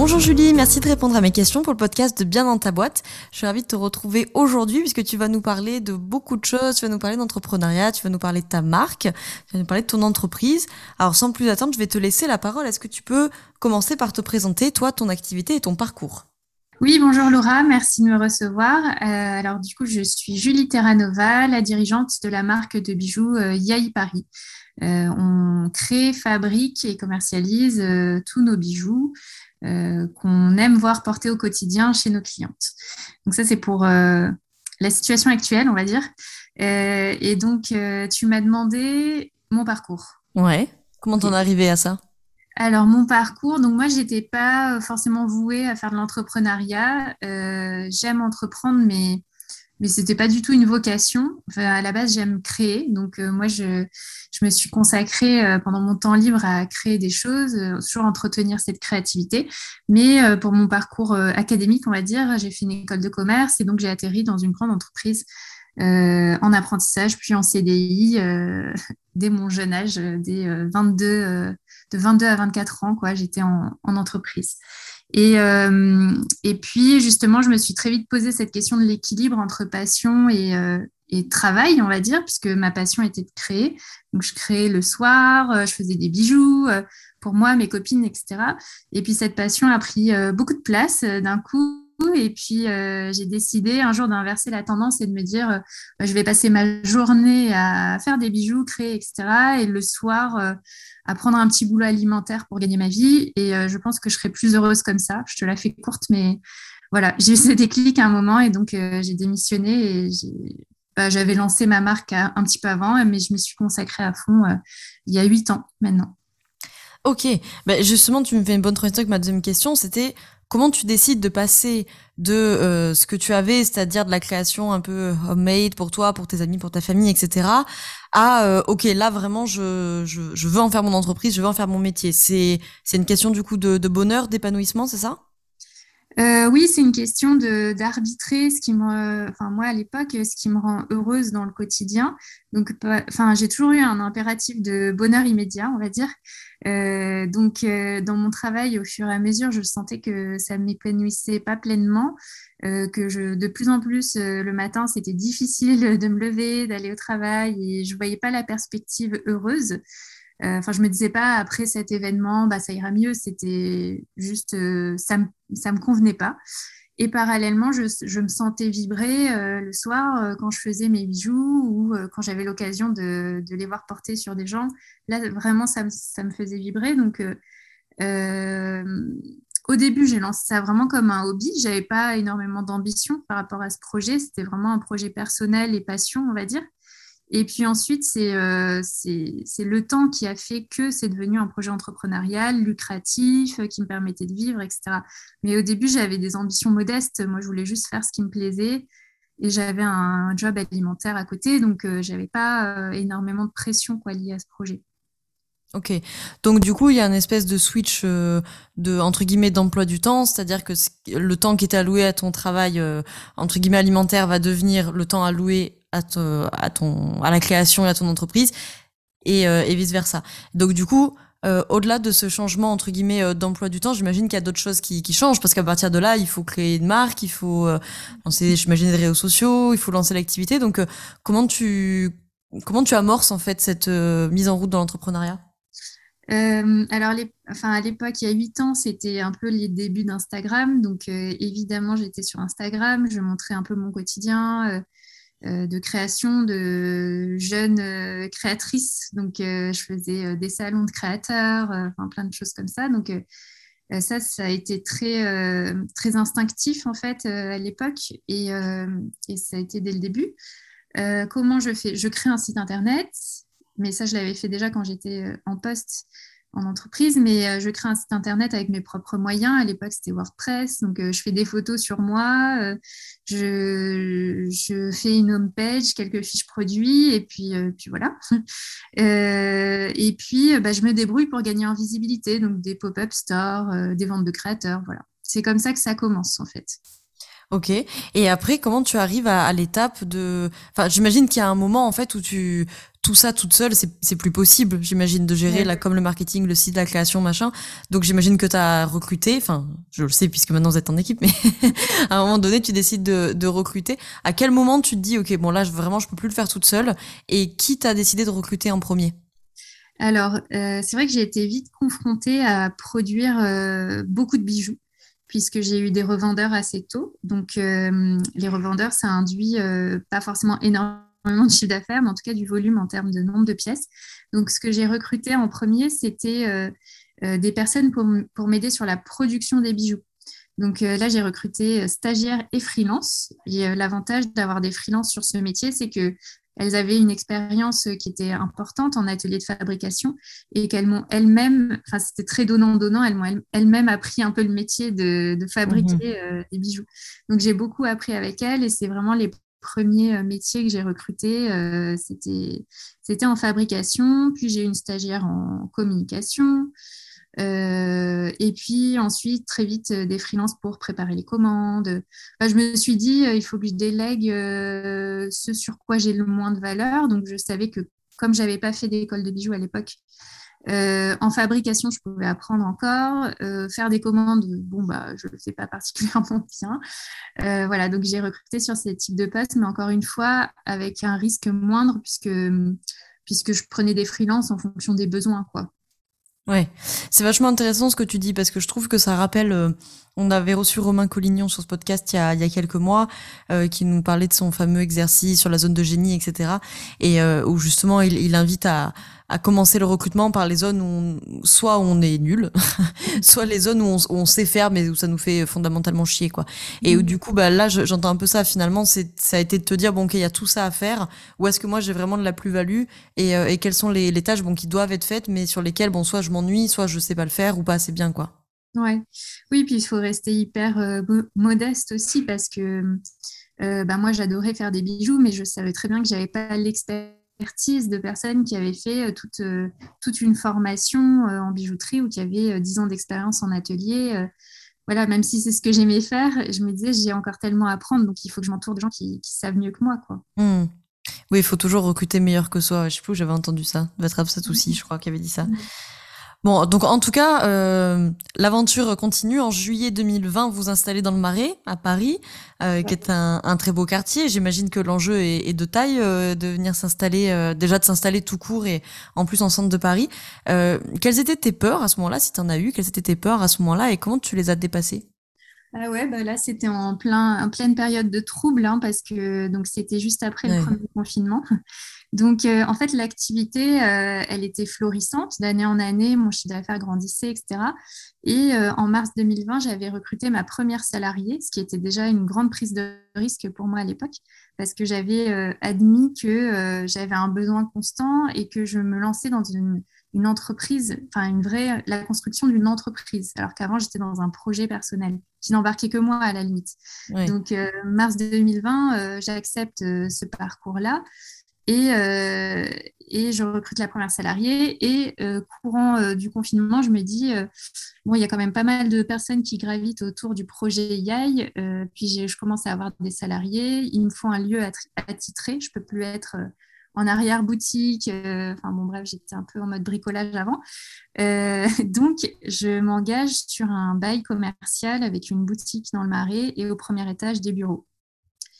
Bonjour Julie, merci de répondre à mes questions pour le podcast de Bien dans ta boîte. Je suis ravie de te retrouver aujourd'hui puisque tu vas nous parler de beaucoup de choses, tu vas nous parler d'entrepreneuriat, tu vas nous parler de ta marque, tu vas nous parler de ton entreprise. Alors sans plus attendre, je vais te laisser la parole. Est-ce que tu peux commencer par te présenter, toi, ton activité et ton parcours? Oui, bonjour Laura, merci de me recevoir. Euh, alors du coup, je suis Julie Terranova, la dirigeante de la marque de bijoux euh, Paris. Euh, on crée, fabrique et commercialise euh, tous nos bijoux qu'on aime voir porter au quotidien chez nos clientes. Donc ça, c'est pour la situation actuelle, on va dire. et donc, tu m'as demandé mon parcours. Ouais. Comment t'en es arrivé à ça? Alors mon parcours, donc moi j'étais pas forcément vouée à faire de l'entrepreneuriat. J'aime entreprendre, mais mais c'était pas du tout une vocation. à la base, j'aime créer. Donc, euh, moi, je, me suis consacrée euh, pendant mon temps libre à créer des choses, euh, toujours entretenir cette créativité. Mais pour mon parcours académique, on va dire, j'ai fait une école de commerce et donc j'ai atterri dans une grande entreprise en apprentissage, puis en CDI dès mon jeune âge, dès 22, de 22 à 24 ans, quoi. J'étais en entreprise. Et, euh, et puis, justement, je me suis très vite posé cette question de l'équilibre entre passion et, euh, et, travail, on va dire, puisque ma passion était de créer. Donc, je créais le soir, euh, je faisais des bijoux pour moi, mes copines, etc. Et puis, cette passion a pris beaucoup de place d'un coup. Et puis, j'ai décidé un jour d'inverser la tendance et de me dire, je vais passer ma journée à faire des bijoux, créer, etc. Et le soir, à prendre un petit boulot alimentaire pour gagner ma vie. Et euh, je pense que je serais plus heureuse comme ça. Je te la fais courte, mais voilà, j'ai eu ce déclic à un moment et donc euh, j'ai démissionné et bah, j'avais lancé ma marque un petit peu avant, mais je m'y suis consacrée à fond euh, il y a huit ans maintenant. Ok, bah, justement, tu me fais une bonne transition avec ma deuxième question. C'était comment tu décides de passer de ce que tu avais, c'est-à-dire de la création un peu homemade pour toi, pour tes amis, pour ta famille, etc., à euh, ok là vraiment je, je, je, veux en faire mon entreprise, je veux en faire mon métier. C'est c'est une question du coup de, de bonheur, d'épanouissement, c'est ça? Euh, oui, c'est une question d'arbitrer ce qui me, enfin moi à l'époque, ce qui me rend heureuse dans le quotidien. Donc, enfin, j'ai toujours eu un impératif de bonheur immédiat, on va dire. Euh, donc, euh, dans mon travail, au fur et à mesure, je sentais que ça m'épanouissait pas pleinement, que je, de plus en plus le matin, c'était difficile de me lever, d'aller au travail, et je voyais pas la perspective heureuse. Euh, enfin, je me disais pas après cet événement, bah, ça ira mieux. C'était juste, euh, ça me, me convenait pas. Et parallèlement, je, je me sentais vibrer euh, le soir quand je faisais mes bijoux ou quand j'avais l'occasion de, de, les voir porter sur des gens. Là, vraiment, ça me, ça me faisait vibrer. Donc, au début, j'ai lancé ça vraiment comme un hobby. J'avais pas énormément d'ambition par rapport à ce projet. C'était vraiment un projet personnel et passion, on va dire. Et puis ensuite, euh, c'est le temps qui a fait que c'est devenu un projet entrepreneurial, lucratif, euh, qui me permettait de vivre, etc. Mais au début, j'avais des ambitions modestes. Moi, je voulais juste faire ce qui me plaisait. Et j'avais un job alimentaire à côté, donc euh, je n'avais pas énormément de pression quoi, liée à ce projet. Ok, donc du coup il y a une espèce de switch de entre guillemets d'emploi du temps, c'est-à-dire que le temps qui était alloué à ton travail entre guillemets alimentaire va devenir le temps alloué à, à, ton, à la création et à ton entreprise et, euh, et vice versa. Donc du coup, euh, au-delà de ce changement entre guillemets euh, d'emploi du temps, j'imagine qu'il y a d'autres choses qui, qui changent parce qu'à partir de là, il faut créer une marque, il faut euh, lancer, j'imagine, des réseaux sociaux, il faut lancer l'activité. Donc comment tu comment tu amorces en fait cette mise en route dans l'entrepreneuriat? Euh, alors, enfin, à l'époque, il y a huit ans, c'était un peu les débuts d'Instagram. Donc, évidemment, j'étais sur Instagram, je montrais un peu mon quotidien, euh, de création de jeunes euh, créatrices. Donc, euh, je faisais des salons de créateurs, enfin, plein de choses comme ça. Donc, ça, ça a été très, très instinctif en fait à l'époque et, ça a été dès le début. comment je fais? Je crée un site internet, mais ça, je l'avais fait déjà quand j'étais en poste en entreprise, mais euh, je crée un site internet avec mes propres moyens. À l'époque, c'était WordPress, donc euh, je fais des photos sur moi, euh, je, fais une home page, quelques fiches produits, et puis, puis voilà. et puis, bah, je me débrouille pour gagner en visibilité, donc des pop-up stores, des ventes de créateurs, voilà. c'est comme ça que ça commence en fait. Ok. Et après, comment tu arrives à, l'étape de... Enfin, j'imagine qu'il y a un moment, en fait, où tu... Tout ça toute seule, c'est plus possible, j'imagine, de gérer la comme le marketing, le site, la création, machin. Donc, j'imagine que tu as recruté, enfin, je le sais puisque maintenant vous êtes en équipe, mais à un moment donné, tu décides de, de, recruter. À quel moment tu te dis, OK, bon, là, vraiment, je peux plus le faire toute seule Et qui t'a décidé de recruter en premier? Alors, euh, c'est vrai que j'ai été vite confrontée à produire euh, beaucoup de bijoux puisque j'ai eu des revendeurs assez tôt. Donc, euh, les revendeurs, ça induit euh, pas forcément énormément de chiffre d'affaires, mais en tout cas du volume en termes de nombre de pièces. Donc, ce que j'ai recruté en premier, c'était euh, des personnes pour, m'aider sur la production des bijoux. Donc là, j'ai recruté stagiaires et freelance. Et l'avantage d'avoir des freelances sur ce métier, c'est que elles avaient une expérience euh, qui était importante en atelier de fabrication et qu'elles m'ont elles-mêmes, enfin c'était très donnant-donnant, elles m'ont elles-mêmes appris un peu le métier de, fabriquer mhm. euh, des bijoux. Donc j'ai beaucoup appris avec elles et c'est vraiment les premiers euh, métiers que j'ai recrutés, c'était, c'était en fabrication, puis j'ai une stagiaire en communication, euh, et puis ensuite, très vite, euh, des freelances pour préparer les commandes. je me suis dit, euh, il faut que je délègue ce sur quoi j'ai le moins de valeur. Donc, je savais que comme j'avais pas fait d'école de bijoux à l'époque, en fabrication, je pouvais apprendre encore. faire des commandes, bon, bah, je ne le fais pas particulièrement bien. voilà, donc j'ai recruté sur ces types de postes, mais encore une fois, avec un risque moindre puisque, puisque je prenais des freelances en fonction des besoins. Quoi. Ouais, c'est vachement intéressant ce que tu dis parce que je trouve que ça rappelle. Euh, on avait reçu Romain Collignon sur ce podcast il y a, il y a quelques mois, euh, qui nous parlait de son fameux exercice sur la zone de génie, etc. Et euh, où justement il, il invite à, à commencer le recrutement par les zones où soit on est nul, soit les zones où on, on, sait faire mais où ça nous fait fondamentalement chier quoi. Et où, mmh. du coup bah là j'entends un peu ça finalement c'est ça a été de te dire bon ok il y a tout ça à faire où est-ce que moi j'ai vraiment de la plus-value et, euh, et quelles sont les, les, tâches bon qui doivent être faites mais sur lesquelles bon soit je m'ennuie soit je sais pas le faire ou pas assez bien quoi. Ouais. Oui puis il faut rester hyper euh, modeste aussi parce que euh, bah moi j'adorais faire des bijoux mais je savais très bien que j'avais pas l'expérience de personnes qui avaient fait euh, toute, euh, toute une formation euh, en bijouterie ou qui avaient 10 ans d'expérience en atelier. Voilà, même si c'est ce que j'aimais faire, je me disais, j'ai encore tellement à apprendre, donc il faut que je m'entoure de gens qui, savent mieux que moi. Quoi. Mmh. Oui, il faut toujours recruter meilleur que soi. Je sais plus où j'avais entendu ça. Votre absat aussi, je crois, qui avait dit ça. Mmh. Bon, donc en tout cas, euh, l'aventure continue. En juillet 2020, vous installez dans le Marais, à Paris, euh, qui est un, un, très beau quartier. J'imagine que l'enjeu est, est, de taille euh, de venir s'installer, déjà de s'installer tout court et en plus en centre de Paris. Quelles étaient tes peurs à ce moment-là, si tu en as eu? Quelles étaient tes peurs à ce moment-là et comment tu les as dépassées? Ah ouais, bah là c'était en, plein, en pleine période de trouble hein, parce que donc c'était juste après le premier confinement. Donc, euh, en fait, l'activité, euh, elle était florissante. D'année en année, mon chiffre d'affaires grandissait, etc. Et euh, en mars 2020, j'avais recruté ma première salariée, ce qui était déjà une grande prise de risque pour moi à l'époque, parce que j'avais admis que j'avais un besoin constant et que je me lançais dans une, entreprise, enfin une vraie, la construction d'une entreprise, alors qu'avant j'étais dans un projet personnel qui n'embarquait que moi à la limite. Donc mars 2020, j'accepte ce parcours-là. Et, euh, et, je recrute la première salariée. Et euh, courant euh, du confinement, je me dis, bon, il y a quand même pas mal de personnes qui gravitent autour du projet YAI. puis je commence à avoir des salariés. Il me faut un lieu attitré. Je peux plus être en arrière-boutique. enfin bon, bref, j'étais un peu en mode bricolage avant. donc, je m'engage sur un bail commercial avec une boutique dans le Marais et au premier étage des bureaux.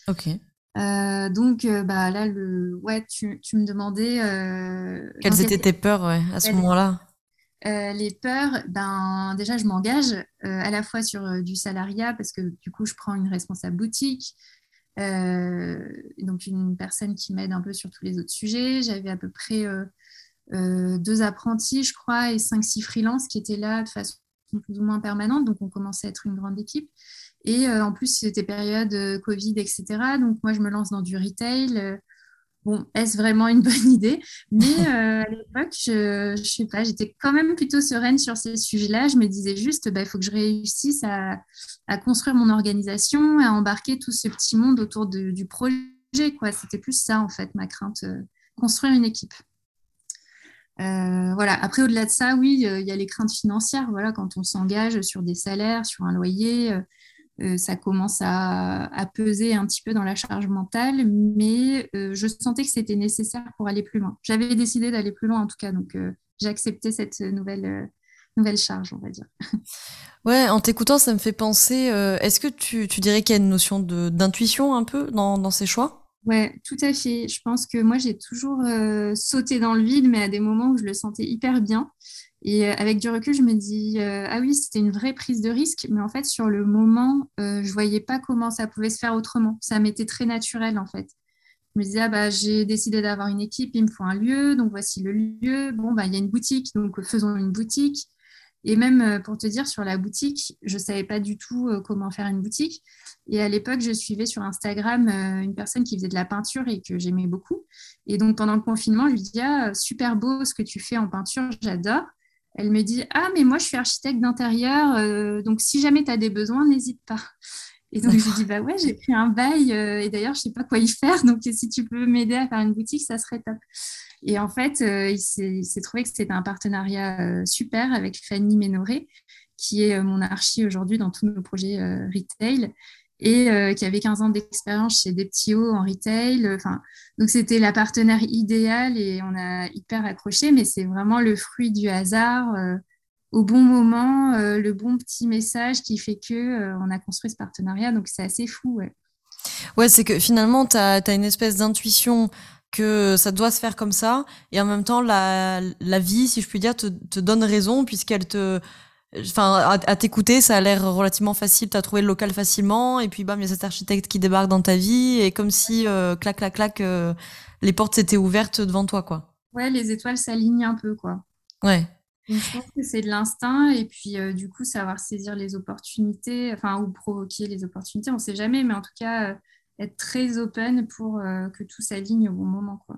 Ok. Euh, donc, euh, bah, là, le... ouais, tu, tu me demandais. Euh, Quelles étaient tes peurs à ce moment-là? Les peurs, ben, déjà, je m'engage à la fois sur du salariat parce que du coup, je prends une responsable boutique. donc, une personne qui m'aide un peu sur tous les autres sujets. J'avais à peu près deux apprentis, je crois, et cinq, six freelances qui étaient là de façon plus ou moins permanente. Donc, on commençait à être une grande équipe. Et euh, en plus, c'était période euh, Covid, etc. Donc, moi, je me lance dans du retail. Euh, bon, est-ce vraiment une bonne idée? Mais à l'époque, je ne sais pas, j'étais quand même plutôt sereine sur ces sujets-là. Je me disais juste, bah, il faut que je réussisse à, construire mon organisation, à embarquer tout ce petit monde autour du projet. Quoi. C'était plus ça, en fait, ma crainte, construire une équipe. voilà. Après, au-delà de ça, oui, il y a les craintes financières. Voilà, quand on s'engage sur des salaires, sur un loyer, ça commence à, peser un petit peu dans la charge mentale. Mais je sentais que c'était nécessaire pour aller plus loin. J'avais décidé d'aller plus loin, en tout cas. Donc, j'ai accepté cette nouvelle nouvelle charge, on va dire. Ouais, en t'écoutant, ça me fait penser. Euh, est-ce que tu, dirais qu'il y a une notion d'intuition un peu dans, ces choix? Ouais, tout à fait. Je pense que moi, j'ai toujours euh, sauté dans le vide, mais à des moments où je le sentais hyper bien. Et euh, avec du recul, je me dis, ah oui, c'était une vraie prise de risque, mais en fait, sur le moment, je voyais pas comment ça pouvait se faire autrement. Ça m'était très naturel, en fait. Je me disais, ah bah, j'ai décidé d'avoir une équipe, il me faut un lieu, donc voici le lieu. Bon, bah, il y a une boutique, donc faisons une boutique. Et même euh, pour te dire, sur la boutique, je ne savais pas du tout euh, comment faire une boutique. Et à l'époque, je suivais sur Instagram euh, une personne qui faisait de la peinture et que j'aimais beaucoup. Et donc, pendant le confinement, je lui dis Ah, super beau ce que tu fais en peinture, j'adore. Elle me dit Ah, mais moi, je suis architecte d'intérieur, donc si jamais tu as des besoins, n'hésite pas. Et donc, je dis Bah ouais, j'ai pris un bail et d'ailleurs, je ne sais pas quoi y faire. Donc, si tu peux m'aider à faire une boutique, ça serait top. Et en fait, euh, il s'est trouvé que c'était un partenariat euh, super avec Fanny Ménoré, qui est euh, mon archi aujourd'hui dans tous nos projets retail et qui avait 15 ans d'expérience chez Deptio en retail. Enfin, donc c'était la partenaire idéale et on a hyper accroché, mais c'est vraiment le fruit du hasard, au bon moment, le bon petit message qui fait que on a construit ce partenariat. Donc c'est assez fou. Ouais, c'est que finalement, tu as, une espèce d'intuition que ça doit se faire comme ça et en même temps la, la vie si je puis dire te donne raison puisqu'elle te enfin à, t'écouter ça a l'air relativement facile t'as trouvé le local facilement et puis bam il y a cet architecte qui débarque dans ta vie et comme si euh, clac clac clac euh, les portes s'étaient ouvertes devant toi quoi ouais les étoiles s'alignent un peu quoi ouais je pense que c'est de l'instinct et puis euh, du coup savoir saisir les opportunités enfin ou provoquer les opportunités on sait jamais mais en tout cas être très open pour que tout s'aligne au bon moment. Quoi.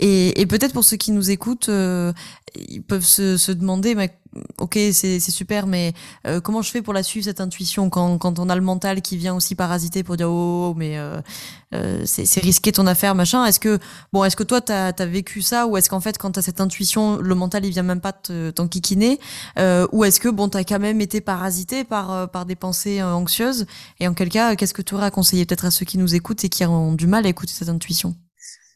Et, et peut-être pour ceux qui nous écoutent, euh, ils peuvent se, se demander, mais, ok, c'est super, mais euh, comment je fais pour la suivre cette intuition quand, quand on a le mental qui vient aussi parasiter pour dire oh, oh, mais euh, euh c'est risqué ton affaire machin. Est-ce que bon, est-ce que toi t'as as vécu ça ou est-ce qu'en fait quand t'as cette intuition, le mental il vient même pas t'enquiquiner ou est-ce que bon t'as quand même été parasité par par des pensées anxieuses? Et en quel cas qu'est-ce que tu aurais à conseiller peut-être à ceux qui nous écoutent et qui ont du mal à écouter cette intuition?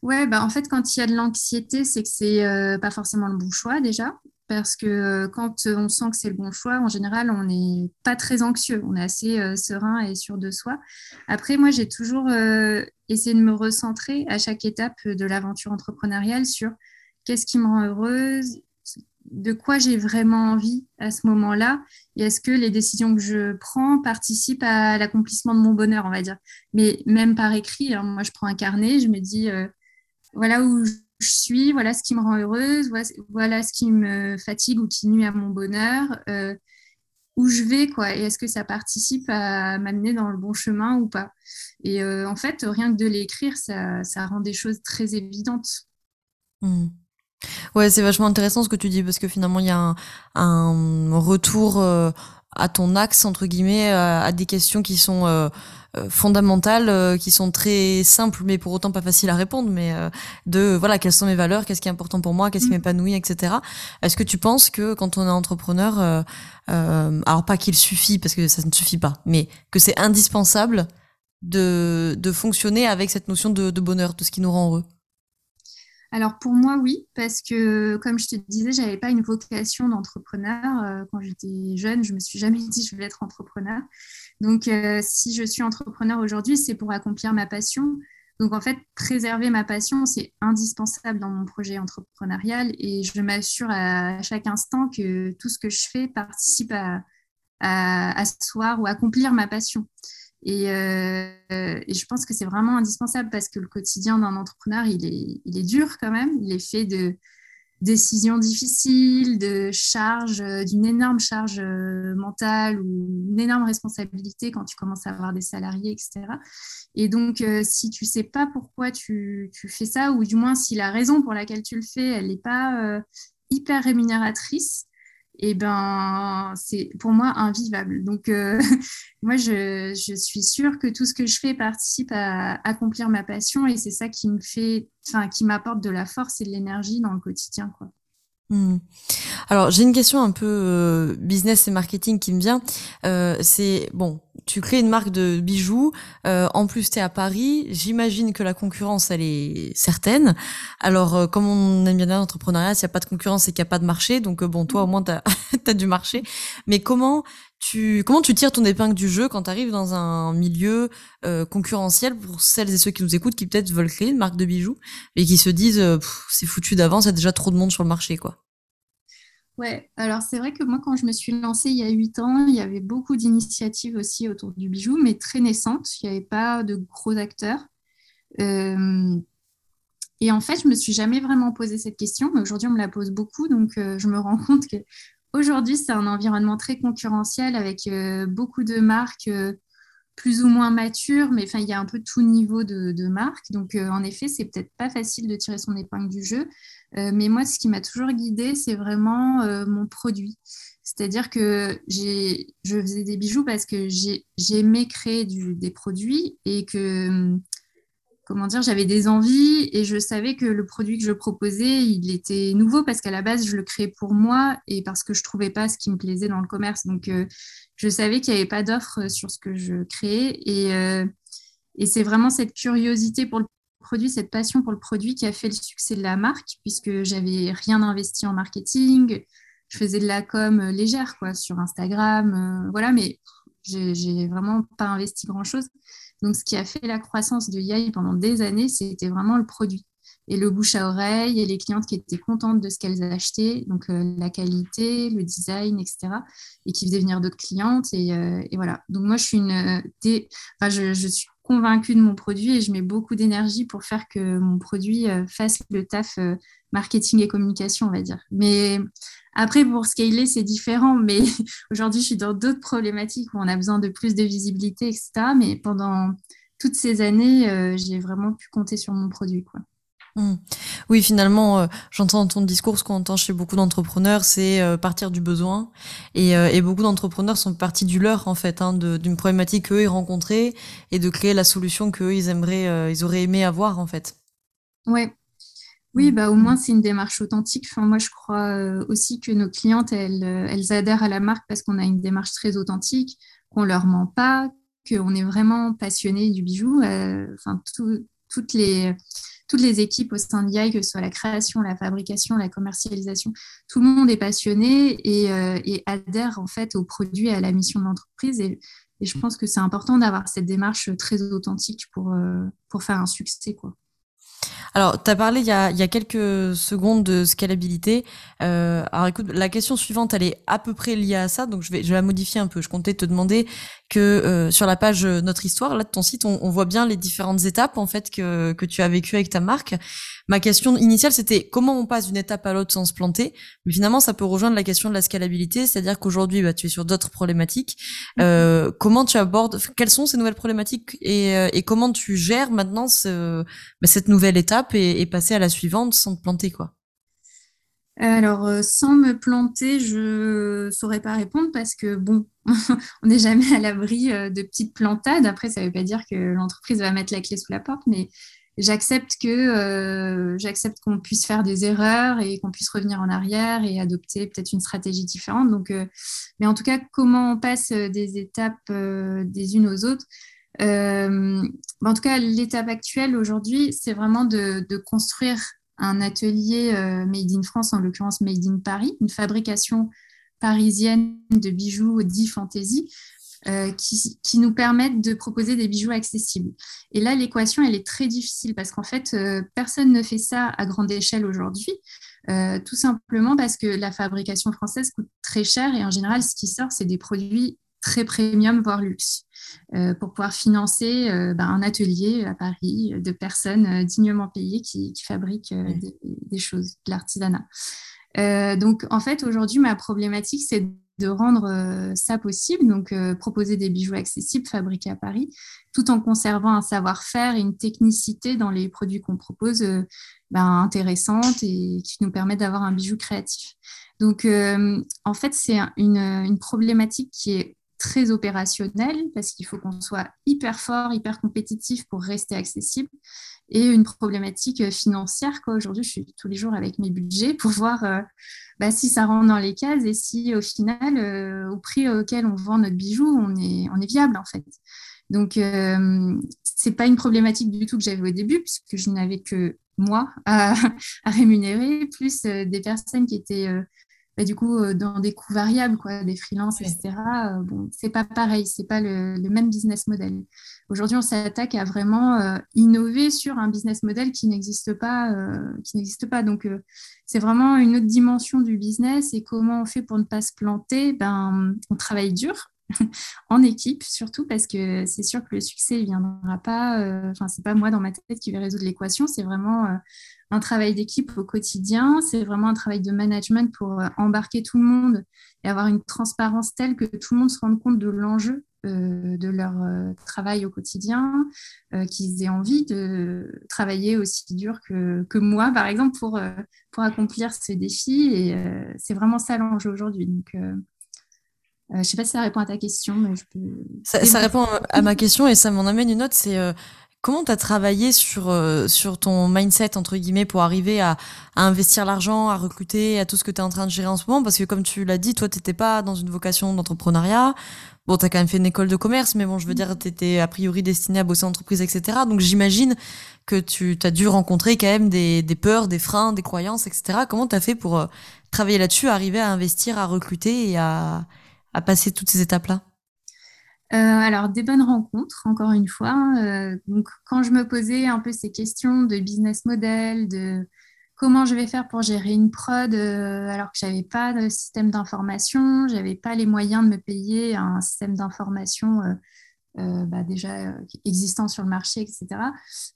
Ouais, bah en fait, quand il y a de l'anxiété, c'est que c'est euh, pas forcément le bon choix déjà. Parce que euh, quand on sent que c'est le bon choix, en général, on n'est pas très anxieux. On est assez euh, serein et sûr de soi. Après, moi, j'ai toujours essayé de me recentrer à chaque étape de l'aventure entrepreneuriale sur qu'est-ce qui me rend heureuse, de quoi j'ai vraiment envie à ce moment-là et est-ce que les décisions que je prends participent à l'accomplissement de mon bonheur, on va dire. Mais même par écrit, hein, moi je prends un carnet, je me dis voilà où je suis, voilà ce qui me rend heureuse, voilà ce qui me fatigue ou qui nuit à mon bonheur, euh, où je vais, quoi, et est-ce que ça participe à m'amener dans le bon chemin ou pas. Et euh, en fait, rien que de l'écrire, ça, rend des choses très évidentes. Mmh. Ouais, c'est vachement intéressant ce que tu dis parce que finalement il y a un, retour euh, à ton axe entre guillemets à, des questions qui sont euh, fondamentales euh, qui sont très simples mais pour autant pas faciles à répondre mais euh, de voilà quelles sont mes valeurs qu'est-ce qui est important pour moi qu'est-ce qui mm. m'épanouit etc est-ce que tu penses que quand on est entrepreneur alors pas qu'il suffit parce que ça ne suffit pas mais que c'est indispensable de, de fonctionner avec cette notion de, de bonheur de ce qui nous rend heureux? Alors pour moi, oui, parce que comme je te disais, j'avais pas une vocation d'entrepreneur. Quand j'étais jeune, je me suis jamais dit je vais être entrepreneur. Donc, euh, si je suis entrepreneur aujourd'hui, c'est pour accomplir ma passion. Donc, en fait, préserver ma passion, c'est indispensable dans mon projet entrepreneurial et je m'assure à chaque instant que tout ce que je fais participe à, à asseoir ou accomplir ma passion. Et, euh, et, je pense que c'est vraiment indispensable parce que le quotidien d'un entrepreneur, il est, dur quand même. Il est fait de, décisions difficiles, de charges, euh, d'une énorme charge euh, mentale ou une énorme responsabilité quand tu commences à avoir des salariés, etc. Et donc, si tu sais pas pourquoi tu, fais ça, ou du moins si la raison pour laquelle tu le fais, elle n'est pas hyper rémunératrice, eh ben c'est pour moi invivable. Donc euh, moi je, je, suis sûre que tout ce que je fais participe à accomplir ma passion et c'est ça qui me fait, enfin qui m'apporte de la force et de l'énergie dans le quotidien quoi. Hmm. Alors j'ai une question un peu euh, business et marketing qui me vient. Euh, c'est bon, tu crées une marque de bijoux. Euh, en plus, tu es à Paris. J'imagine que la concurrence, elle est certaine. Alors, comme on aime bien l'entrepreneuriat, s'il n'y a pas de concurrence, c'est qu'il n'y a pas de marché. Donc, bon, toi, au moins, tu as, du marché. Mais comment tu, comment tu tires ton épingle du jeu quand tu arrives dans un milieu concurrentiel pour celles et ceux qui nous écoutent, qui peut-être veulent créer une marque de bijoux, et qui se disent, c'est foutu d'avance, il y a déjà trop de monde sur le marché, quoi. Ouais, alors c'est vrai que moi, quand je me suis lancée il y a huit ans, il y avait beaucoup d'initiatives aussi autour du bijou, mais très naissantes. Il n'y avait pas de gros acteurs. Euh, et en fait, je me suis jamais vraiment posé cette question, mais aujourd'hui, on me la pose beaucoup. Donc, euh, je me rends compte que aujourd'hui, c'est un environnement très concurrentiel avec euh, beaucoup de marques plus ou moins matures, mais enfin, il y a un peu tout niveau de, marque. Donc, en effet, c'est peut-être pas facile de tirer son épingle du jeu. Euh, mais moi, ce qui m'a toujours guidée, c'est vraiment euh, mon produit. C'est-à-dire que je faisais des bijoux parce que j'aimais créer des produits et que, comment dire, j'avais des envies et je savais que le produit que je proposais, il était nouveau parce qu'à la base, je le créais pour moi et parce que je ne trouvais pas ce qui me plaisait dans le commerce. Donc, euh, je savais qu'il n'y avait pas d'offre sur ce que je créais et, et c'est vraiment cette curiosité pour le produit, cette passion pour le produit qui a fait le succès de la marque, puisque j'avais rien investi en marketing. Je faisais de la com légère, quoi, sur Instagram, euh, voilà, mais j'ai vraiment pas investi grand chose. Donc, ce qui a fait la croissance de Yai pendant des années, c'était vraiment le produit et le bouche à oreille et les clientes qui étaient contentes de ce qu'elles achetaient, donc euh, la qualité, le design, etc. Et qui faisaient venir d'autres clientes. Et, euh, voilà. Donc moi, je suis une, enfin, je, je, suis convaincue de mon produit et je mets beaucoup d'énergie pour faire que mon produit euh, fasse le taf euh, marketing et communication, on va dire. Mais après, pour scaler, c'est différent. Mais aujourd'hui, je suis dans d'autres problématiques où on a besoin de plus de visibilité, etc. Mais pendant toutes ces années, euh, j'ai vraiment pu compter sur mon produit. Quoi. Mmh. Oui, finalement, euh, j'entends ton discours ce qu'on entend chez beaucoup d'entrepreneurs, c'est euh, partir du besoin. Et, euh, et beaucoup d'entrepreneurs sont partis du leur, en fait, hein, d'une problématique qu'eux ils rencontraient et de créer la solution qu'eux ils ils auraient aimé avoir, en fait. Ouais. Oui, bah au moins c'est une démarche authentique. Moi, je crois aussi que nos clientes, elles, elles adhèrent à la marque parce qu'on a une démarche très authentique, qu'on leur ment pas, qu'on est vraiment passionné du bijou. Enfin, toutes les toutes les équipes au sein d'IA, que ce soit la création, la fabrication, la commercialisation, tout le monde est passionné et, euh, adhère en fait au produit et à la mission de l'entreprise. Et, je pense que c'est important d'avoir cette démarche très authentique pour, euh, faire un succès. Alors, tu as parlé il y, a, quelques secondes de scalabilité. Euh, alors écoute, la question suivante, elle est à peu près liée à ça, donc je vais, je la modifier un peu. Je comptais te demander que euh, sur la page euh, Notre Histoire, là de ton site, on, on, voit bien les différentes étapes en fait que, que tu as vécues avec ta marque. Ma question initiale, c'était comment on passe d'une étape à l'autre sans se planter. Mais finalement, ça peut rejoindre la question de la scalabilité, c'est-à-dire qu'aujourd'hui, bah, tu es sur d'autres problématiques. Mm-hmm. Euh, comment tu abordes, quelles sont ces nouvelles problématiques et, euh, et comment tu gères maintenant ce, bah, cette nouvelle étape et, et, passer à la suivante sans te planter, quoi? Alors, euh, sans me planter, je saurais pas répondre parce que bon, on n'est jamais à l'abri de petites plantades. Après, ça ne veut pas dire que l'entreprise va mettre la clé sous la porte, mais j'accepte que euh, j'accepte qu'on puisse faire des erreurs et qu'on puisse revenir en arrière et adopter peut-être une stratégie différente. Donc, euh, mais en tout cas, comment on passe des étapes euh, des unes aux autres En tout cas, l'étape actuelle aujourd'hui, c'est vraiment de, de, construire un atelier made in France, en l'occurrence made in Paris, une fabrication parisienne de bijoux dit fantasy euh, qui, nous permettent de proposer des bijoux accessibles. Et là, l'équation, elle est très difficile parce qu'en fait, euh, personne ne fait ça à grande échelle aujourd'hui, euh, tout simplement parce que la fabrication française coûte très cher et en général, ce qui sort, c'est des produits très premium, voire luxe, pour pouvoir financer ben, un atelier à Paris de personnes dignement payées qui, fabriquent des, des, choses, de l'artisanat. donc, en fait, aujourd'hui, ma problématique, c'est de rendre euh, ça possible, donc euh, proposer des bijoux accessibles fabriqués à Paris, tout en conservant un savoir-faire et une technicité dans les produits qu'on propose euh, ben, intéressante et qui nous permet d'avoir un bijou créatif. Donc, en fait, c'est une, une, problématique qui est très opérationnelle parce qu'il faut qu'on soit hyper fort, hyper compétitif pour rester accessible. Et une problématique financière. Aujourd'hui, je suis tous les jours avec mes budgets pour voir bah, si ça rentre dans les cases et si au final, au prix auquel on vend notre bijou, on est, on est viable en fait. Donc, ce c'est pas une problématique du tout que j'avais au début, puisque je n'avais que moi à rémunérer, plus des personnes qui étaient bah, du coup, euh, dans des coûts variables, quoi, des freelances, etc. Euh, bon, c'est pas pareil, c'est pas le, même business model. Aujourd'hui, on s'attaque à vraiment euh, innover sur un business model qui n'existe pas, qui n'existe pas. Donc, c'est vraiment une autre dimension du business et comment on fait pour ne pas se planter. Ben, on travaille dur, en équipe surtout parce que c'est sûr que le succès ne viendra pas enfin c'est pas moi dans ma tête qui vais résoudre l'équation c'est vraiment un travail d'équipe au quotidien, c'est vraiment un travail de management pour euh, embarquer tout le monde et avoir une transparence telle que tout le monde se rende compte de l'enjeu euh, de leur euh, travail au quotidien, qu'ils aient envie de travailler aussi dur que, que moi, par exemple, pour, pour accomplir ces défis. Et c'est vraiment ça l'enjeu aujourd'hui. Donc, je ne sais pas si ça répond à ta question, mais je peux... Ça, ça répond à ma question et ça m'en amène une autre, c'est Comment tu as travaillé sur, euh, sur ton mindset, entre guillemets, pour arriver à, à investir l'argent, à recruter, à tout ce que tu es en train de gérer en ce moment? Parce que comme tu l'as dit, toi, tu pas dans une vocation d'entrepreneuriat. Bon, tu as quand même fait une école de commerce, mais bon, je veux dire, tu étais a priori destiné à bosser en entreprise, etc. Donc j'imagine que tu as dû rencontrer quand même des, des peurs, des freins, des croyances, etc. Comment tu as fait pour euh, travailler là-dessus, arriver à investir, à recruter et à, à passer toutes ces étapes-là? Euh, alors, des bonnes rencontres, encore une fois. Euh, donc, quand je me posais un peu ces questions de business model, de comment je vais faire pour gérer une prod, euh, alors que je n'avais pas de système d'information, je n'avais pas les moyens de me payer un système d'information euh, bah, déjà euh, existants sur le marché, etc.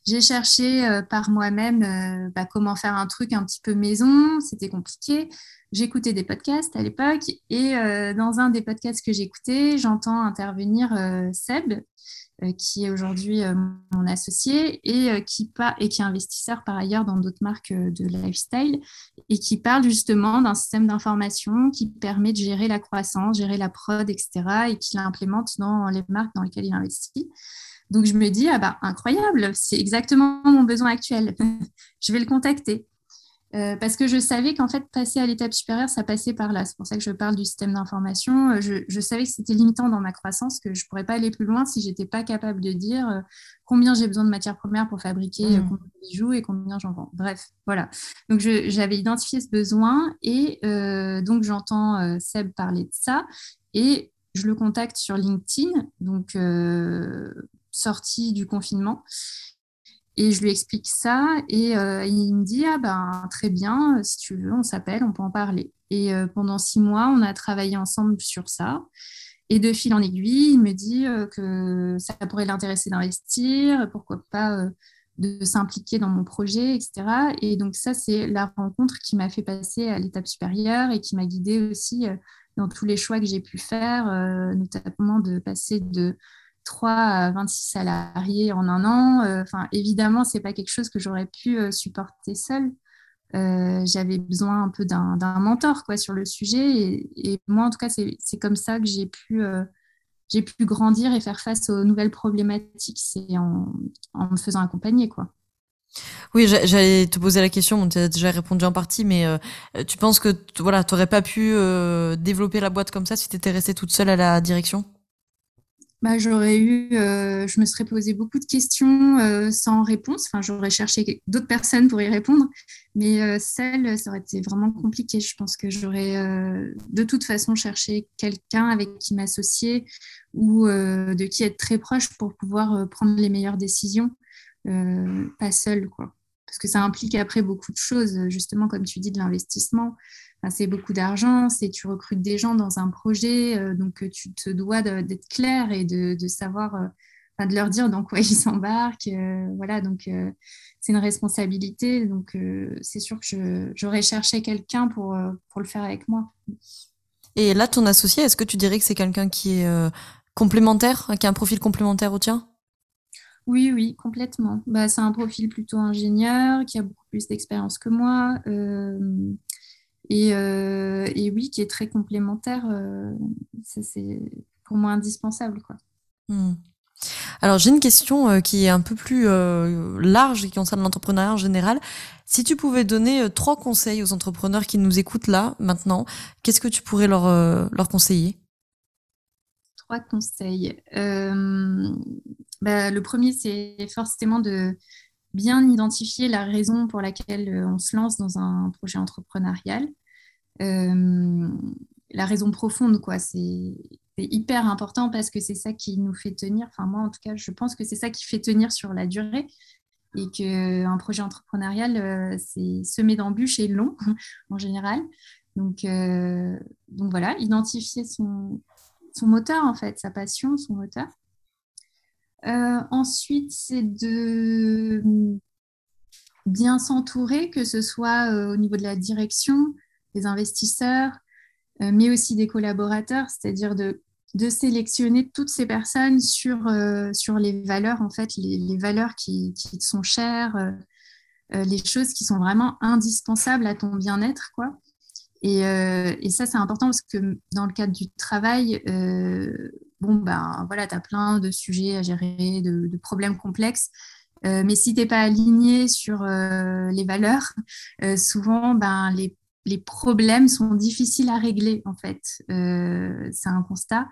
J'ai cherché euh, par moi-même bah, comment faire un truc un petit peu maison. C'était compliqué. J'écoutais des podcasts à l'époque et dans un des podcasts que j'écoutais, j'entends intervenir Seb, euh, qui est aujourd'hui euh, mon associé et, euh, qui est investisseur par ailleurs dans d'autres marques de lifestyle et qui parle justement d'un système d'information qui permet de gérer la croissance, gérer la prod, etc. et qui l'implémente dans les marques dans lesquelles il investit. Donc je me dis, ah bah incroyable, c'est exactement mon besoin actuel. je vais le contacter. Euh, parce que je savais qu'en fait, passer à l'étape supérieure, ça passait par là. C'est pour ça que je parle du système d'information. Euh, je, savais que c'était limitant dans ma croissance, que je ne pourrais pas aller plus loin si je n'étais pas capable de dire euh, combien j'ai besoin de matières premières pour fabriquer mmh. combien de bijoux et combien j'en vends. Bref, voilà. Donc, j'avais identifié ce besoin et donc j'entends Seb parler de ça et je le contacte sur LinkedIn, donc sortie du confinement. Et je lui explique ça et euh, il me dit ah ben très bien si tu veux on s'appelle on peut en parler. Et euh, pendant six mois on a travaillé ensemble sur ça. Et de fil en aiguille il me dit euh, que ça pourrait l'intéresser d'investir, pourquoi pas de s'impliquer dans mon projet, etc. Et donc ça c'est la rencontre qui m'a fait passer à l'étape supérieure et qui m'a guidée aussi dans tous les choix que j'ai pu faire, notamment de passer de 3 à 26 salariés en un an. Euh, enfin, évidemment, ce n'est pas quelque chose que j'aurais pu euh, supporter seule. Euh, j'avais besoin un peu d'un mentor quoi, sur le sujet. Et, moi, en tout cas, c'est comme ça que j'ai pu, pu grandir et faire face aux nouvelles problématiques. C'est en, en, me faisant accompagner. Quoi. Oui, j'allais te poser la question, tu as déjà répondu en partie, mais tu penses que voilà, tu n'aurais pas pu développer la boîte comme ça si tu étais restée toute seule à la direction? Bah, j'aurais eu, euh, je me serais posé beaucoup de questions euh, sans réponse. Enfin, j'aurais cherché d'autres personnes pour y répondre, mais euh, celle, ça aurait été vraiment compliqué. Je pense que j'aurais de toute façon cherché quelqu'un avec qui m'associer ou de qui être très proche pour pouvoir prendre les meilleures décisions, pas seule, quoi. Parce que ça implique après beaucoup de choses, justement, comme tu dis, de l'investissement c'est beaucoup d'argent, c'est tu recrutes des gens dans un projet, euh, donc euh, tu te dois d'être clair et de, savoir, euh, de leur dire dans quoi ils s'embarquent. voilà, donc c'est une responsabilité. Donc c'est sûr que j'aurais cherché quelqu'un pour, pour le faire avec moi. Et là, ton associé, est-ce que tu dirais que c'est quelqu'un qui est complémentaire, qui a un profil complémentaire au tien? Oui, oui, complètement. Bah, c'est un profil plutôt ingénieur, qui a beaucoup plus d'expérience que moi. Euh, et, oui, qui est très complémentaire. Euh, c'est pour moi indispensable. Hmm. Alors j'ai une question euh, qui est un peu plus euh, large et qui concerne l'entrepreneuriat en général. Si tu pouvais donner euh, trois conseils aux entrepreneurs qui nous écoutent là, maintenant, qu'est-ce que tu pourrais leur, leur conseiller? Trois conseils. Bah, le premier, c'est forcément de bien identifier la raison pour laquelle on se lance dans un projet entrepreneurial. la raison profonde, quoi, c'est hyper important parce que c'est ça qui nous fait tenir. Enfin, moi, en tout cas, je pense que c'est ça qui fait tenir sur la durée et qu'un projet entrepreneurial, euh, c'est semé d'embûches et long en général. Donc, euh, donc voilà, identifier son, son, moteur, en fait, sa passion, son moteur. Euh, ensuite, c'est de bien s'entourer, que ce soit au niveau de la direction, des investisseurs, mais aussi des collaborateurs, c'est-à-dire de de sélectionner toutes ces personnes sur, euh, sur les valeurs, en fait, les, valeurs qui, qui, sont chères, euh, euh, les choses qui sont vraiment indispensables à ton bien-être, quoi. Et, et ça, c'est important parce que dans le cadre du travail, bon, ben voilà, tu as plein de sujets à gérer, de, problèmes complexes. mais si tu n'es pas aligné sur les valeurs, souvent, ben, les les problèmes sont difficiles à régler en fait. Euh, c'est un constat,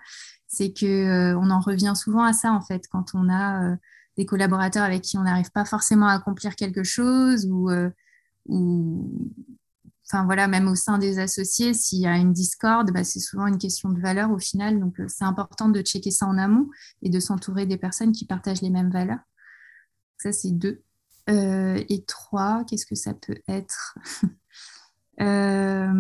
c'est euh, on en revient souvent à ça en fait quand on a euh, des collaborateurs avec qui on n'arrive pas forcément à accomplir quelque chose ou enfin voilà même au sein des associés s'il y a une discorde, bah, c'est souvent une question de valeur au final. Donc c'est important de checker ça en amont et de s'entourer des personnes qui partagent les mêmes valeurs. Ça c'est deux. et trois, qu'est-ce que ça peut être? Euh,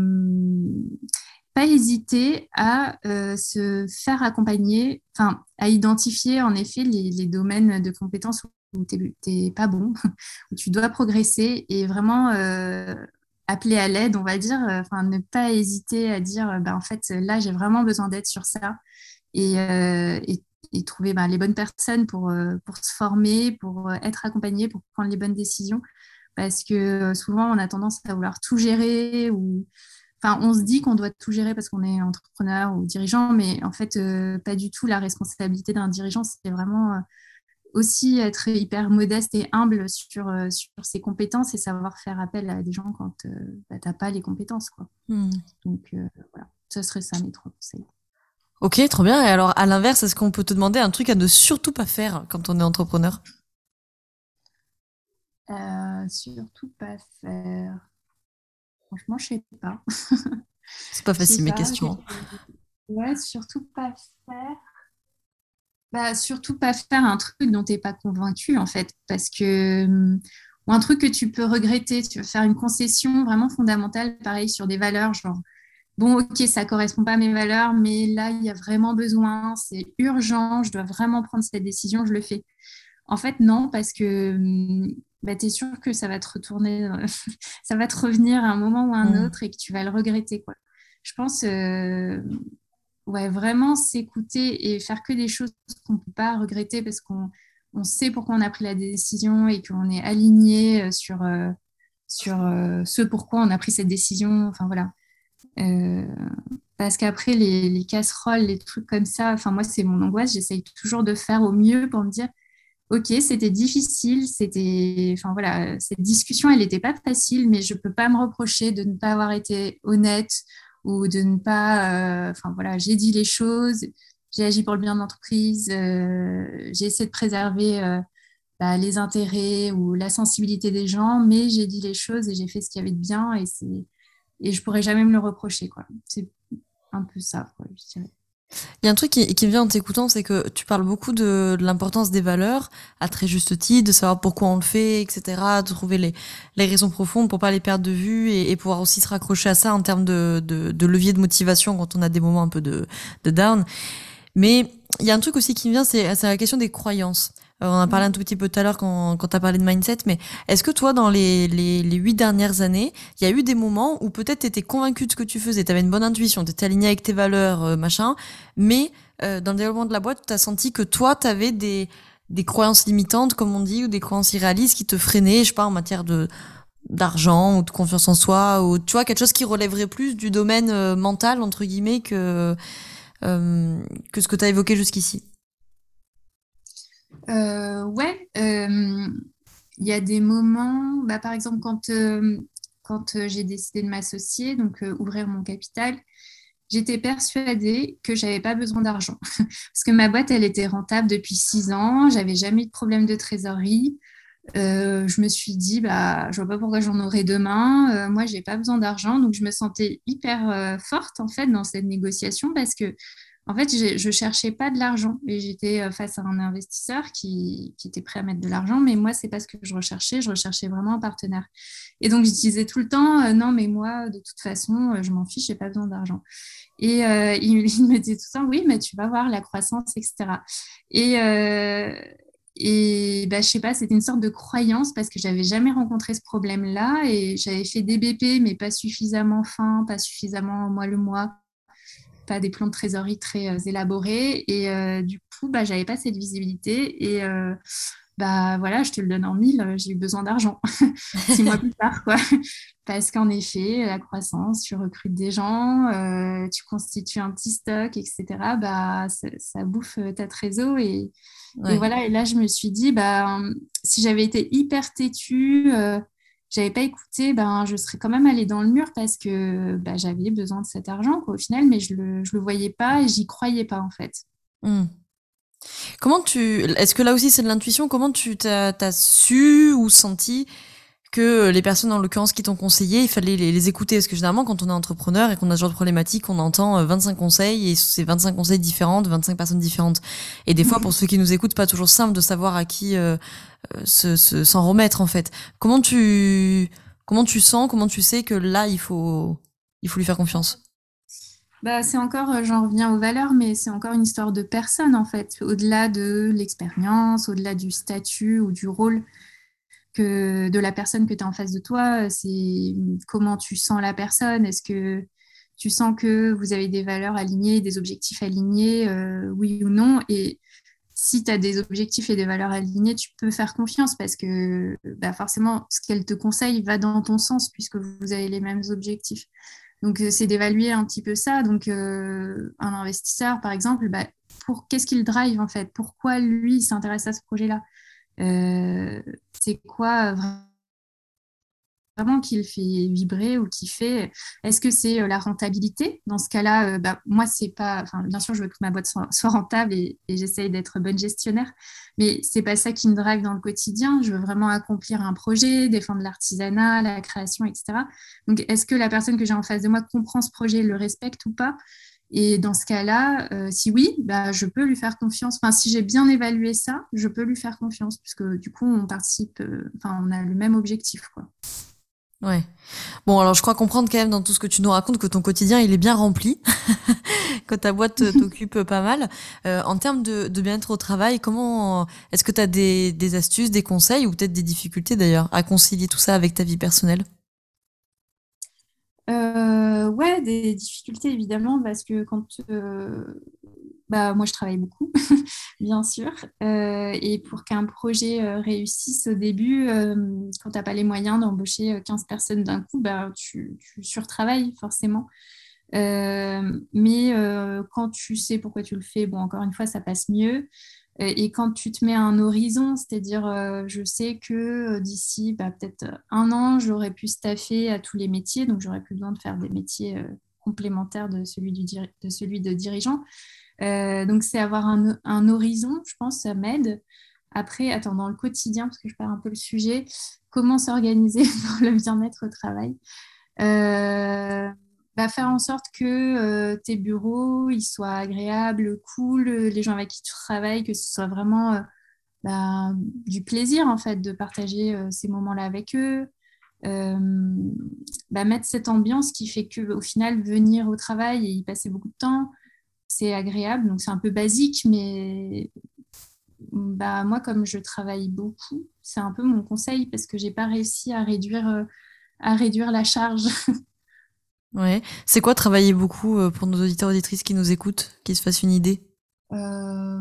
pas hésiter à euh, se faire accompagner, enfin, à identifier en effet les, domaines de compétences où tu n'es pas bon, où tu dois progresser et vraiment euh, appeler à l'aide, on va dire, enfin, ne pas hésiter à dire, bah, en fait, là, j'ai vraiment besoin d'aide sur ça et, et, trouver bah, les bonnes personnes pour, se former, pour être accompagné, pour prendre les bonnes décisions. Parce que euh, souvent on a tendance à vouloir tout gérer ou enfin on se dit qu'on doit tout gérer parce qu'on est entrepreneur ou dirigeant mais en fait euh, pas du tout la responsabilité d'un dirigeant c'est vraiment euh, aussi être hyper modeste et humble sur, sur ses compétences et savoir faire appel à des gens quand bah, tu n'as pas les compétences. Quoi. Hmm. Donc voilà, ce serait ça mes trois conseils. Ok, trop bien. Et alors, à l'inverse, est-ce qu'on peut te demander un truc à ne surtout pas faire quand on est entrepreneur? Euh, surtout pas faire. Franchement, je sais pas. C'est pas facile mes questions. Ouais, surtout pas faire. Bah, surtout pas faire un truc dont tu n'es pas convaincu, en fait, parce que. Ou un truc que tu peux regretter, tu veux faire une concession vraiment fondamentale, pareil, sur des valeurs, genre, bon, ok, ça correspond pas à mes valeurs, mais là, il y a vraiment besoin, c'est urgent, je dois vraiment prendre cette décision, je le fais. En fait, non, parce que bah, tu es sûr que ça va te retourner, ça va te revenir à un moment ou à un mm. autre et que tu vas le regretter. Quoi. Je pense, euh, ouais, vraiment s'écouter et faire que des choses qu'on ne peut pas regretter parce qu'on on sait pourquoi on a pris la décision et qu'on est aligné euh, sur, sur ce pourquoi on a pris cette décision. Enfin voilà. parce qu'après, les, les, casseroles, les trucs comme ça, enfin moi, c'est mon angoisse. J'essaye toujours de faire au mieux pour me dire ok, c'était difficile, c'était, enfin voilà, cette discussion, elle n'était pas facile, mais je ne peux pas me reprocher de ne pas avoir été honnête ou de ne pas, euh, enfin voilà, j'ai dit les choses, j'ai agi pour le bien de l'entreprise, euh, j'ai essayé de préserver euh, bah, les intérêts ou la sensibilité des gens, mais j'ai dit les choses et j'ai fait ce qu'il y avait de bien et et je pourrais jamais me le reprocher. C'est un peu ça, quoi, je dirais. Il y a un truc qui, qui me vient en t'écoutant, c'est que tu parles beaucoup de, l'importance des valeurs, à très juste titre, de savoir pourquoi on le fait, etc., de trouver les, les raisons profondes pour pas les perdre de vue et, pouvoir aussi se raccrocher à ça en termes de, de, de, levier de motivation quand on a des moments un peu de, de down. Mais il y a un truc aussi qui me vient, c'est la question des croyances. Euh, on en a parlé un tout petit peu tout à l'heure quand, quand tu as parlé de mindset, mais est-ce que toi, dans les, les, les huit dernières années, il y a eu des moments où peut-être tu étais convaincu de ce que tu faisais, tu avais une bonne intuition, tu étais aligné avec tes valeurs, euh, machin, mais euh, dans le développement de la boîte, tu as senti que toi, tu avais des, des croyances limitantes, comme on dit, ou des croyances irréalistes qui te freinaient, je sais pas, en matière de d'argent ou de confiance en soi ou tu vois quelque chose qui relèverait plus du domaine mental entre guillemets que que ce que tu as évoqué jusqu'ici? Ouais, il y a des moments, bah, par exemple, quand, quand j'ai décidé de m'associer, donc ouvrir mon capital, j'étais persuadée que j'avais pas besoin d'argent parce que ma boîte elle était rentable depuis six ans, j'avais jamais eu de problème de trésorerie. Euh, je me suis dit bah je vois pas pourquoi j'en aurais demain. Euh, moi j'ai pas besoin d'argent donc je me sentais hyper euh, forte en fait dans cette négociation parce que en fait je cherchais pas de l'argent et j'étais face à un investisseur qui, était prêt à mettre de l'argent mais moi c'est pas ce que je recherchais. Je recherchais vraiment un partenaire et donc je disais tout le temps non mais moi de toute façon je m'en fiche j'ai pas besoin d'argent. Et euh, il, me disait tout le temps, oui, mais tu vas voir la croissance, etc. Et, euh, et bah, sais pas, c'était une sorte de croyance parce que j'avais jamais rencontré ce problème-là et j'avais fait des BP, mais pas suffisamment fin, pas suffisamment mois le mois, pas des plans de trésorerie très euh, élaborés. Et euh, du coup, bah, j'avais pas cette visibilité. Et euh, bah voilà, je te le donne en mille, j'ai eu besoin d'argent six mois plus tard, quoi. Parce qu'en effet, la croissance, tu recrutes des gens, euh, tu constitues un petit stock, etc. Bah, ça, bouffe ta trésor et, voilà. Et là, je me suis dit, bah, si j'avais été hyper têtue, euh, j'avais pas écouté, ben, je serais quand même allée dans le mur parce que bah, j'avais besoin de cet argent, quoi, au final, mais je le, je le voyais pas et j'y croyais pas, en fait. Mmh. Comment tu, est-ce que là aussi c'est de l'intuition Comment tu t'as, su ou senti que les personnes en l'occurrence qui t'ont conseillé, il fallait les, écouter Parce que généralement quand on est entrepreneur et qu'on a ce genre de problématique, on entend 25 euh, conseils et c'est 25 conseils différents de 25 personnes différentes. Et des fois pour ceux qui nous écoutent, pas toujours simple de savoir à qui euh, euh s'en remettre en fait. Comment tu comment tu sens, comment tu sais que là il faut il faut lui faire confiance? Bah, c'est encore, euh, j'en reviens aux valeurs, mais c'est encore une histoire de personne en fait, au-delà de l'expérience, au-delà du statut ou du rôle de la personne que tu as en face de toi, c'est comment tu sens la personne. Est-ce que tu sens que vous avez des valeurs alignées, des objectifs alignés, euh, oui ou non? Et si tu as des objectifs et des valeurs alignées, tu peux faire confiance parce que bah forcément, ce qu'elle te conseille va dans ton sens puisque vous avez les mêmes objectifs. Donc, euh, c'est d'évaluer un petit peu ça. Donc, euh, un investisseur, par exemple, bah, qu'est-ce qu'il drive en fait? Pourquoi lui s'intéresse à ce projet-là? euh, C'est quoi vraiment qu'il fait vibrer ou qui fait Est-ce que c'est euh, la rentabilité? Dans ce cas-là, euh, bah, moi, c'est pas. Bien sûr, je veux que ma boîte soit, rentable et, j'essaye d'être bonne gestionnaire, mais c'est pas ça qui me drive dans le quotidien. Je veux vraiment accomplir un projet, défendre l'artisanat, la création, etc. Donc, est-ce que la personne que j'ai en face de moi comprend ce projet, le respecte ou pas? Et dans ce cas-là, euh, si oui, bah, je peux lui faire confiance. Enfin, si j'ai bien évalué ça, je peux lui faire confiance, puisque du coup, on participe, enfin, on a le même objectif. Quoi. Ouais. Bon, alors je crois comprendre quand même dans tout ce que tu nous racontes que ton quotidien il est bien rempli, que ta boîte t'occupe pas mal. Euh, en termes de, de bien-être au travail, comment est-ce que tu as des, des astuces, des conseils ou peut-être des difficultés d'ailleurs à concilier tout ça avec ta vie personnelle? Euh, Ouais, des difficultés évidemment parce que quand euh, bah, moi, je travaille beaucoup, bien sûr. Euh, et pour qu'un projet euh, réussisse au début, euh, quand tu n'as pas les moyens d'embaucher 15 personnes d'un coup, bah, tu, tu surtravailles forcément. mais quand tu sais pourquoi tu le fais, bon, encore une fois, ça passe mieux. Et quand tu te mets un horizon, c'est-à-dire, je sais que d'ici bah, peut-être un an, j'aurais pu staffer à tous les métiers, donc j'aurais plus besoin de faire des métiers complémentaires de celui, du, de dirigeant. Euh, donc, c'est avoir un, horizon, je pense, ça m'aide. Après, attends, dans le quotidien, parce que je perds un peu le sujet, comment s'organiser pour le bien-être au travail? Euh, bah, Faire en sorte que euh, tes bureaux soient agréables, cool, les gens avec qui tu travailles, que ce soit vraiment bah, du plaisir en fait de partager ces moments-là avec eux. Bah, mettre cette ambiance qui fait que au final venir au travail et y passer beaucoup de temps, c'est agréable. Donc c'est un peu basique, mais bah, moi, comme je travaille beaucoup, c'est un peu mon conseil parce que j'ai pas réussi euh, à réduire la charge. ouais. C'est quoi travailler beaucoup euh, pour nos auditeurs auditrices qui nous écoutent, qui se fassent une idée? Euh,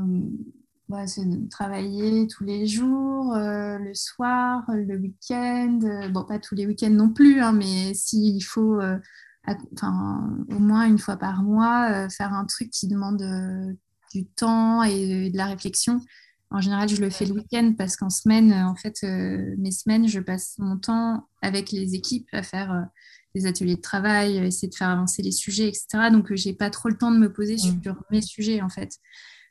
bah, C'est travailler tous les jours, le soir, le week-end. bon, pas tous les week-ends non plus, hein, mais s'il faut au moins une fois par mois, euh, faire un truc qui demande euh, du temps et de la réflexion. En général, je le fais le week-end parce qu'en semaine, en fait, mes semaines, je passe mon temps avec les équipes à faire des ateliers de travail, essayer de faire avancer les sujets, etc. Donc, j'ai pas trop le temps de me poser sur mes sujets, en fait.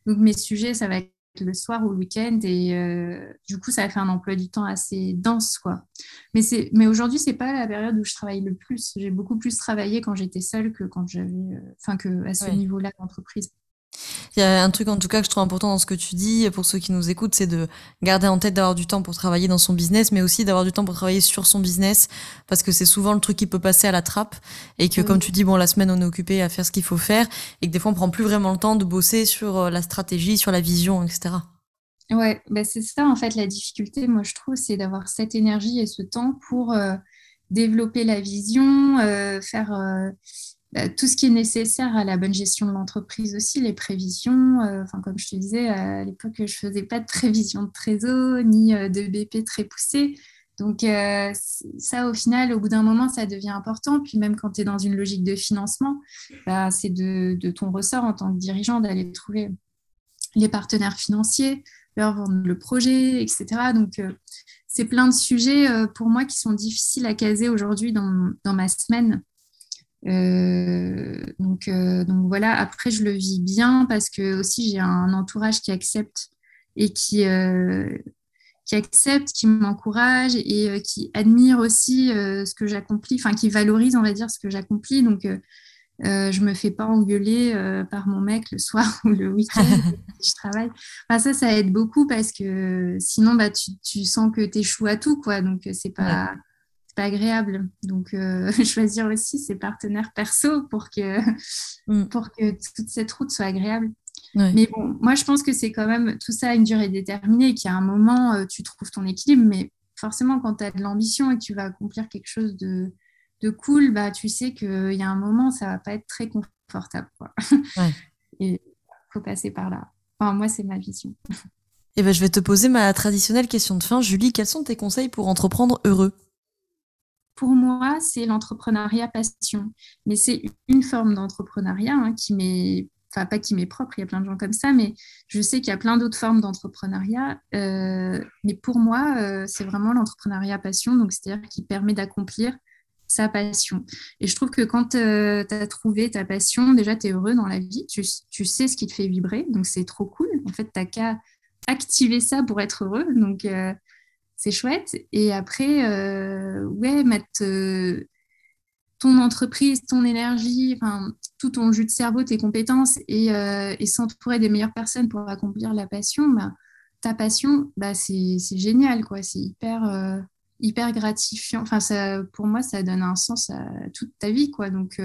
Donc, mes sujets, ça va être le soir ou le week-end et euh, du coup ça a fait un emploi du temps assez dense quoi. Mais c'est mais aujourd'hui c'est pas la période où je travaille le plus. J'ai beaucoup plus travaillé quand j'étais seule que quand j'avais euh, enfin que à ce niveau là d'entreprise il y a un truc en tout cas que je trouve important dans ce que tu dis pour ceux qui nous écoutent, c'est de garder en tête d'avoir du temps pour travailler dans son business, mais aussi d'avoir du temps pour travailler sur son business, parce que c'est souvent le truc qui peut passer à la trappe et que comme tu dis, bon la semaine on est occupé à faire ce qu'il faut faire et que des fois on prend plus vraiment le temps de bosser sur euh, la stratégie, sur la vision, etc. Ouais, bah c'est ça en fait la difficulté, moi je trouve, c'est d'avoir cette énergie et ce temps pour euh, développer la vision, euh, faire tout ce qui est nécessaire à la bonne gestion de l'entreprise aussi, les prévisions. Euh, enfin, comme je te disais, à l'époque, je faisais pas de prévision de trésor ni euh, de BP très poussé. Donc euh, ça, au final, au bout d'un moment, ça devient important. Puis même quand tu es dans une logique de financement, bah, c'est de, ton ressort en tant que dirigeant d'aller trouver les partenaires financiers, leur vendre le projet, etc. Donc c'est plein de sujets pour moi qui sont difficiles à caser aujourd'hui dans ma semaine. Euh, donc, euh, donc voilà, après je le vis bien parce que aussi j'ai un entourage qui accepte et qui, euh, qui accepte, qui m'encourage et qui admire aussi ce que j'accomplis, enfin qui valorise, on va dire, ce que j'accomplis. Donc je me fais pas engueuler par mon mec le soir ou le week-end si je travaille. Enfin, ça, ça aide beaucoup parce que sinon, bah, tu, tu sens que tu échoues à tout, quoi. Donc, c'est pas, pas agréable. Donc, euh, choisir aussi ses partenaires perso pour que, mm. pour que toute cette route soit agréable. Mais bon, moi, je pense que c'est quand même tout ça à une durée déterminée, qu'il y a un moment, euh, tu trouves ton équilibre, mais forcément, quand tu as de l'ambition et que tu vas accomplir quelque chose de, de cool, bah, tu sais qu'il y a un moment, ça va pas être très confortable. Quoi. et il faut passer par là. Enfin, moi, c'est ma vision. Et eh ben, je vais te poser ma traditionnelle question de fin. Julie, quels sont tes conseils pour entreprendre heureux? Pour moi, c'est l'entrepreneuriat passion. Mais c'est une forme d'entrepreneuriat hein, qui m'est, enfin pas qui m'est propre, il y a plein de gens comme ça, mais je sais qu'il y a plein d'autres formes d'entrepreneuriat. Euh, mais pour moi, euh, c'est vraiment l'entrepreneuriat passion, donc c'est-à-dire qui permet d'accomplir sa passion. Et je trouve que quand euh, tu as trouvé ta passion, déjà, tu es heureux dans la vie, tu, tu, sais ce qui te fait vibrer, donc c'est trop cool. En fait, tu n'as qu'à activer ça pour être heureux. Donc, c'est chouette. Et après, euh, ouais, mettre euh, ton entreprise, ton énergie, tout ton jus de cerveau, tes compétences et, euh, et s'entourer des meilleures personnes pour accomplir la passion, bah, ta passion, bah, c'est génial, quoi. C'est hyper, hyper gratifiant. Enfin, ça, pour moi, ça donne un sens à toute ta vie, quoi. Donc,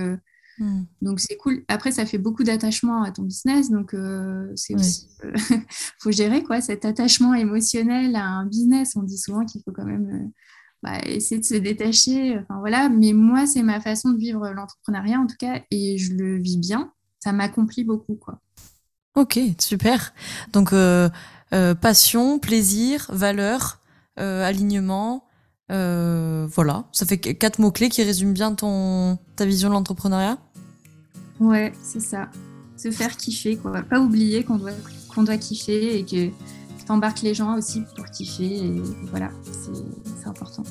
Hmm. Donc c'est cool. Après, ça fait beaucoup d'attachement à ton business, donc euh, c'est aussi euh, faut gérer quoi cet attachement émotionnel à un business. On dit souvent qu'il faut quand même euh, bah, essayer de se détacher. Enfin voilà. Mais moi, c'est ma façon de vivre l'entrepreneuriat en tout cas, et je le vis bien. Ça m'accomplit beaucoup quoi. Ok, super. Donc passion, plaisir, valeur, alignement. voilà, ça fait quatre mots clés qui résument bien ton ta vision de l'entrepreneuriat? Ouais, c'est ça. Se faire kiffer, quoi. Pas oublier qu'on doit, qu'on doit kiffer et que t'embarques les gens aussi pour kiffer. Et voilà, c'est important.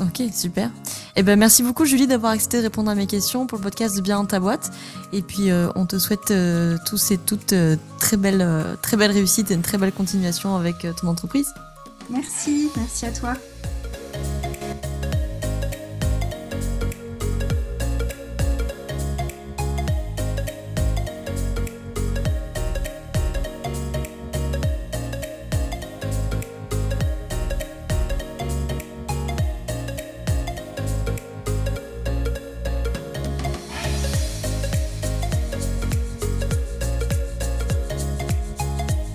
Ok, super. Eh ben, merci beaucoup Julie d'avoir accepté de répondre à mes questions pour le podcast de Bien dans ta boîte. Et puis euh, on te souhaite euh, tous et toutes euh, très belle, très belle réussite et une très belle continuation avec ton entreprise. Merci, merci à toi.